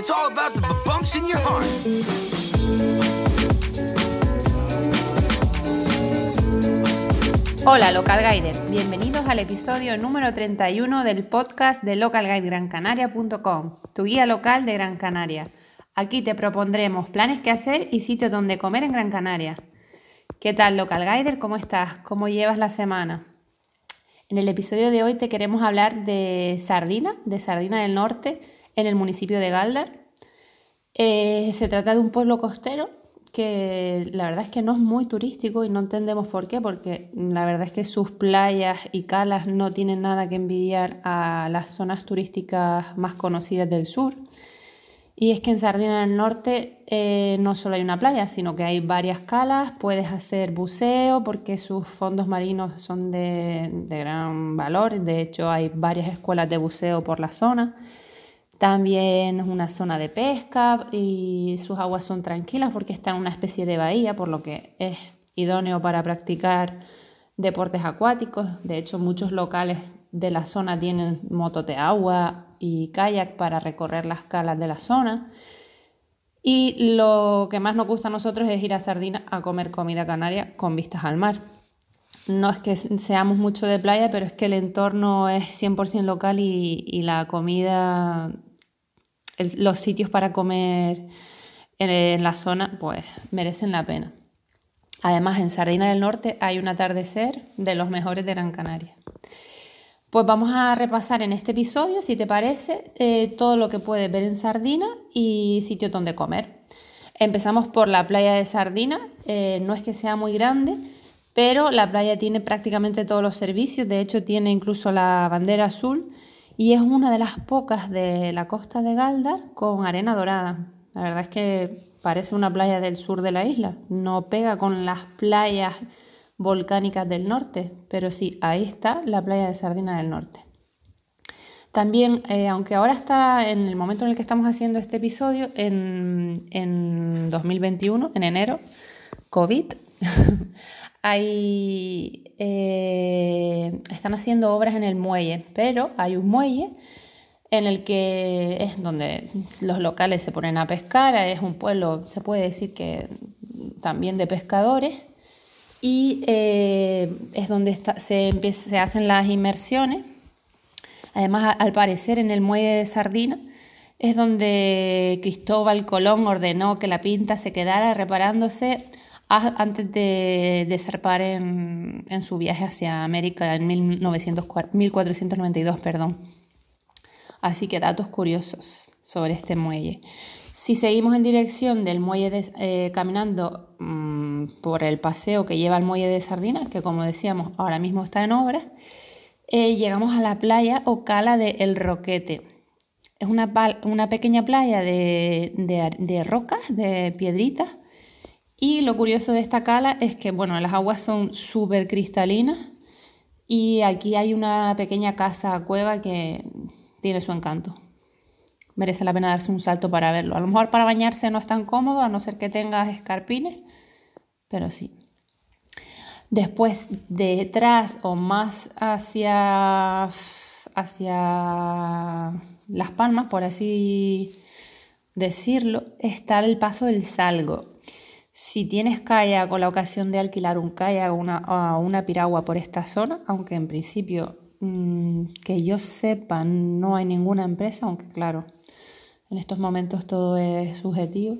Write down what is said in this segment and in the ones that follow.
Bumps. Hola Local Guiders, bienvenidos al episodio número 31 del podcast de localguidegrancanaria.com, tu guía local de Gran Canaria. Aquí te propondremos planes que hacer y sitios donde comer en Gran Canaria. ¿Qué tal Local Guider? ¿Cómo estás? ¿Cómo llevas la semana? En el episodio de hoy te queremos hablar de Sardina, de Sardina del Norte, en el municipio de Galdar. Eh, se trata de un pueblo costero que la verdad es que no es muy turístico y no entendemos por qué, porque la verdad es que sus playas y calas no tienen nada que envidiar a las zonas turísticas más conocidas del sur. Y es que en Sardina del Norte eh, no solo hay una playa, sino que hay varias calas, puedes hacer buceo porque sus fondos marinos son de, de gran valor, de hecho hay varias escuelas de buceo por la zona. También es una zona de pesca y sus aguas son tranquilas porque está en una especie de bahía, por lo que es idóneo para practicar deportes acuáticos. De hecho, muchos locales de la zona tienen motos de agua y kayak para recorrer las calas de la zona. Y lo que más nos gusta a nosotros es ir a Sardina a comer comida canaria con vistas al mar. No es que seamos mucho de playa, pero es que el entorno es 100% local y, y, la comida, los sitios para comer en, en la zona, pues merecen la pena. Además, en Sardina del Norte hay un atardecer de los mejores de Gran Canaria. Pues vamos a repasar en este episodio, si te parece, eh, todo lo que puedes ver en Sardina y sitios donde comer. Empezamos por la playa de Sardina, eh, no es que sea muy grande, pero la playa tiene prácticamente todos los servicios, de hecho tiene incluso la bandera azul y es una de las pocas de la costa de Galdar con arena dorada. La verdad es que parece una playa del sur de la isla, no pega con las playas volcánicas del norte, pero sí, ahí está la playa de Sardina del Norte. También, eh, aunque ahora está en el momento en el que estamos haciendo este episodio, en, en 2021, en enero, COVID, hay, eh, están haciendo obras en el muelle, pero hay un muelle en el que es donde los locales se ponen a pescar, es un pueblo, se puede decir que también de pescadores, y eh, es donde se, se, hacen las inmersiones. Además, al parecer, en el muelle de Sardina es donde Cristóbal Colón ordenó que la pinta se quedara reparándose antes de, de zarpar en, su viaje hacia América en 1492. Perdón. Así que datos curiosos sobre este muelle. Si seguimos en dirección del muelle de, eh, caminando mmm, por el paseo que lleva al muelle de Sardina, que como decíamos ahora mismo está en obra, eh, llegamos a la playa o cala de El Roquete. Es una, una pequeña playa de, de, de, rocas, de piedritas. Y lo curioso de esta cala es que bueno, las aguas son súper cristalinas y aquí hay una pequeña casa cueva que tiene su encanto merece la pena darse un salto para verlo. A lo mejor para bañarse no es tan cómodo, a no ser que tengas escarpines, pero sí. Después, detrás o más hacia, hacia Las Palmas, por así decirlo, está el paso del Salgo. Si tienes kayak con la ocasión de alquilar un kayak o una, una piragua por esta zona, aunque en principio mmm, que yo sepa no hay ninguna empresa, aunque claro, en estos momentos todo es subjetivo,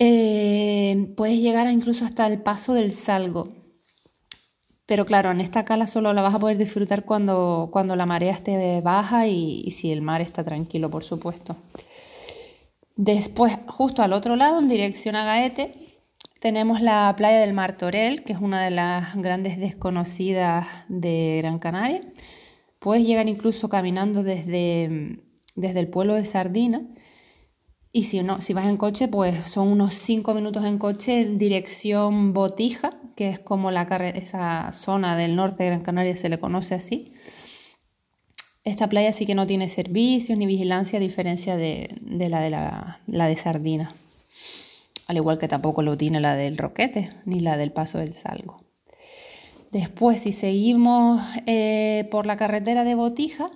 eh, puedes llegar incluso hasta el paso del salgo. Pero claro, en esta cala solo la vas a poder disfrutar cuando, cuando la marea esté baja y si el mar está tranquilo, por supuesto. Después, justo al otro lado, en dirección a Gaete, tenemos la playa del Martorell, que es una de las grandes desconocidas de Gran Canaria. Puedes llegar incluso caminando desde, desde el pueblo de Sardina. Y si, no, si vas en coche, pues son unos 5 minutos en coche en dirección Botija, que es como la esa zona del norte de Gran Canaria se le conoce así. Esta playa sí que no tiene servicios ni vigilancia, a diferencia de, de, la, de la, la de Sardina. Al igual que tampoco lo tiene la del Roquete ni la del Paso del Salgo. Después, si seguimos eh, por la carretera de Botija,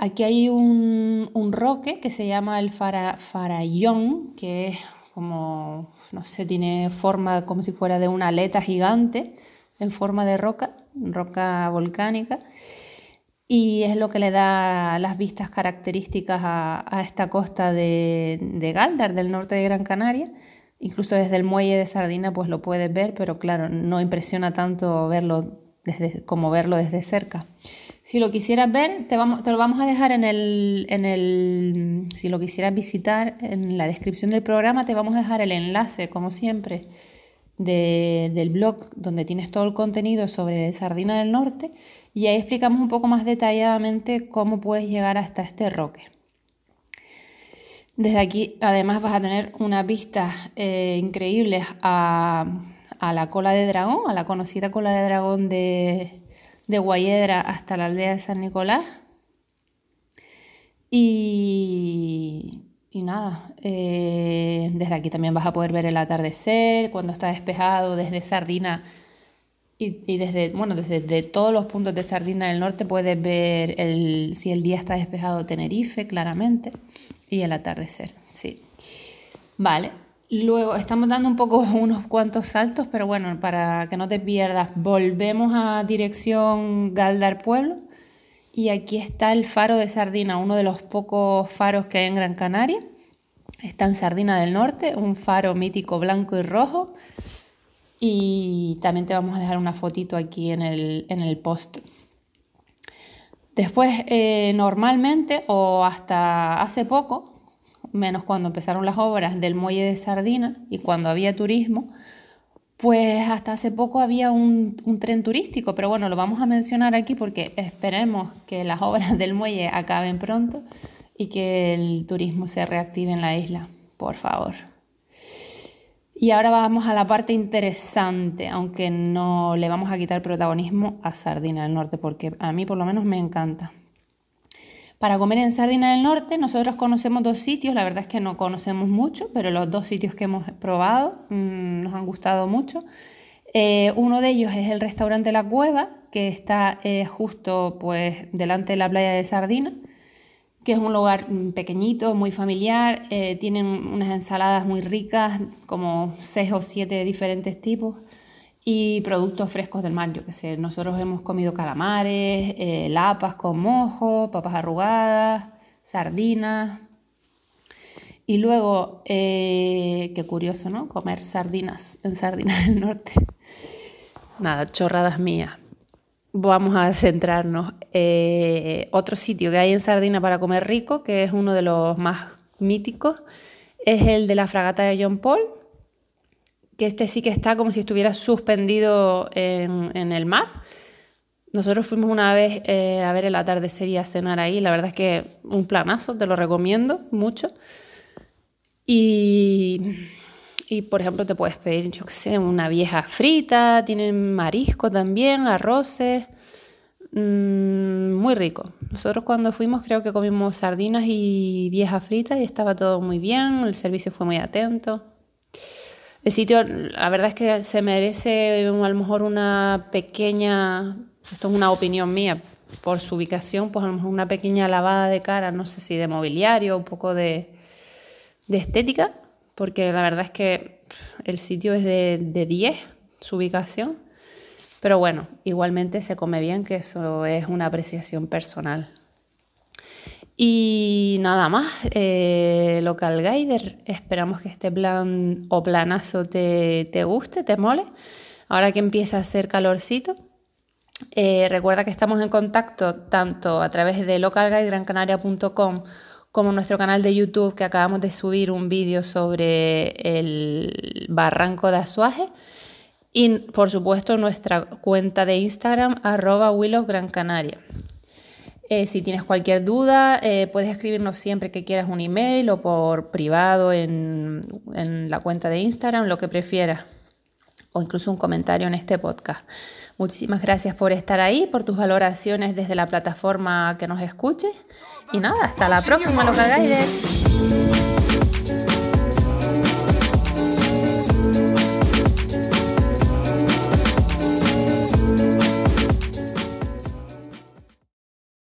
Aquí hay un, roque que se llama el farallón, que es como, no sé, tiene forma como si fuera de una aleta gigante en forma de roca, roca volcánica, y es lo que le da las vistas características a, esta costa de, Galdar, del norte de Gran Canaria. Incluso desde el muelle de Sardina pues lo puedes ver, pero claro, no impresiona tanto verlo desde, como verlo desde cerca. Si lo quisieras ver, te, vamos, te lo vamos a dejar en el, en el, si lo quisieras visitar, en la descripción del programa te vamos a dejar el enlace, como siempre, del blog donde tienes todo el contenido sobre Sardina del Norte y ahí explicamos un poco más detalladamente cómo puedes llegar hasta este roque. Desde aquí además vas a tener unas vistas eh, increíbles a, a la cola de dragón, a la conocida cola de dragón de, de Guayedra hasta la aldea de San Nicolás. Y, nada, eh, desde aquí también vas a poder ver el atardecer, cuando está despejado, desde Sardina y, desde, bueno, desde, todos los puntos de Sardina del Norte puedes ver el, si el día está despejado Tenerife, claramente, y el atardecer, sí. Vale, Luego estamos dando un poco unos cuantos saltos, pero bueno, para que no te pierdas, volvemos a dirección Galdar Pueblo y aquí está el faro de Sardina, uno de los pocos faros que hay en Gran Canaria. Está en Sardina del Norte, un faro mítico blanco y rojo. Y también te vamos a dejar una fotito aquí en el, en el post. Después, eh, normalmente o hasta hace poco, menos cuando empezaron las obras del muelle de Sardina y cuando había turismo, pues hasta hace poco había un, tren turístico, pero bueno, lo vamos a mencionar aquí porque esperemos que las obras del muelle acaben pronto y que el turismo se reactive en la isla, por favor. Y ahora vamos a la parte interesante, aunque no le vamos a quitar protagonismo a Sardina del Norte, porque a mí por lo menos me encanta. Para comer en Sardina del Norte, nosotros conocemos dos sitios, la verdad es que no conocemos mucho, pero los dos sitios que hemos probado mm, nos han gustado mucho. Eh, uno de ellos es el restaurante La Cueva, que está eh, justo pues, delante de la playa de Sardina, que es un lugar mm, pequeñito, muy familiar. Eh, tienen unas ensaladas muy ricas, como seis o siete diferentes tipos y productos frescos del mar, yo que sé, nosotros hemos comido calamares, eh, lapas con mojo, papas arrugadas, sardinas. Y luego, eh, qué curioso, ¿no? Comer sardinas en Sardinas del Norte. Nada, chorradas mías. Vamos a centrarnos. Eh, otro sitio que hay en Sardina para comer rico, que es uno de los más míticos, es el de la fragata de John Paul, que este sí que está como si estuviera suspendido en, el mar. Nosotros fuimos una vez eh, a ver el atardecer y a cenar ahí. La verdad es que un planazo, te lo recomiendo mucho. Y, y por ejemplo, te puedes pedir, yo qué sé, una vieja frita, tienen marisco también, arroces. Mm, muy rico. Nosotros cuando fuimos creo que comimos sardinas y vieja frita y estaba todo muy bien, el servicio fue muy atento. El sitio, la verdad es que se merece a lo mejor una pequeña, esto es una opinión mía, por su ubicación, pues a lo mejor una pequeña lavada de cara, no sé si de mobiliario, un poco de, estética, porque la verdad es que el sitio es de, de 10, su ubicación. Pero bueno, igualmente se come bien, que eso es una apreciación personal. Y nada más, eh, Local Guider, esperamos que este plan o planazo te, guste, te mole. Ahora que empieza a hacer calorcito, eh, recuerda que estamos en contacto tanto a través de localguidegrancanaria.com como nuestro canal de YouTube que acabamos de subir un vídeo sobre el barranco de Azuaje y por supuesto nuestra cuenta de Instagram arroba Willow Gran Canaria. Eh, si tienes cualquier duda, eh, puedes escribirnos siempre que quieras un email o por privado en, en la cuenta de Instagram, lo que prefieras, o incluso un comentario en este podcast. Muchísimas gracias por estar ahí, por tus valoraciones desde la plataforma que nos escuche. Y nada, hasta la próxima, Local Guides.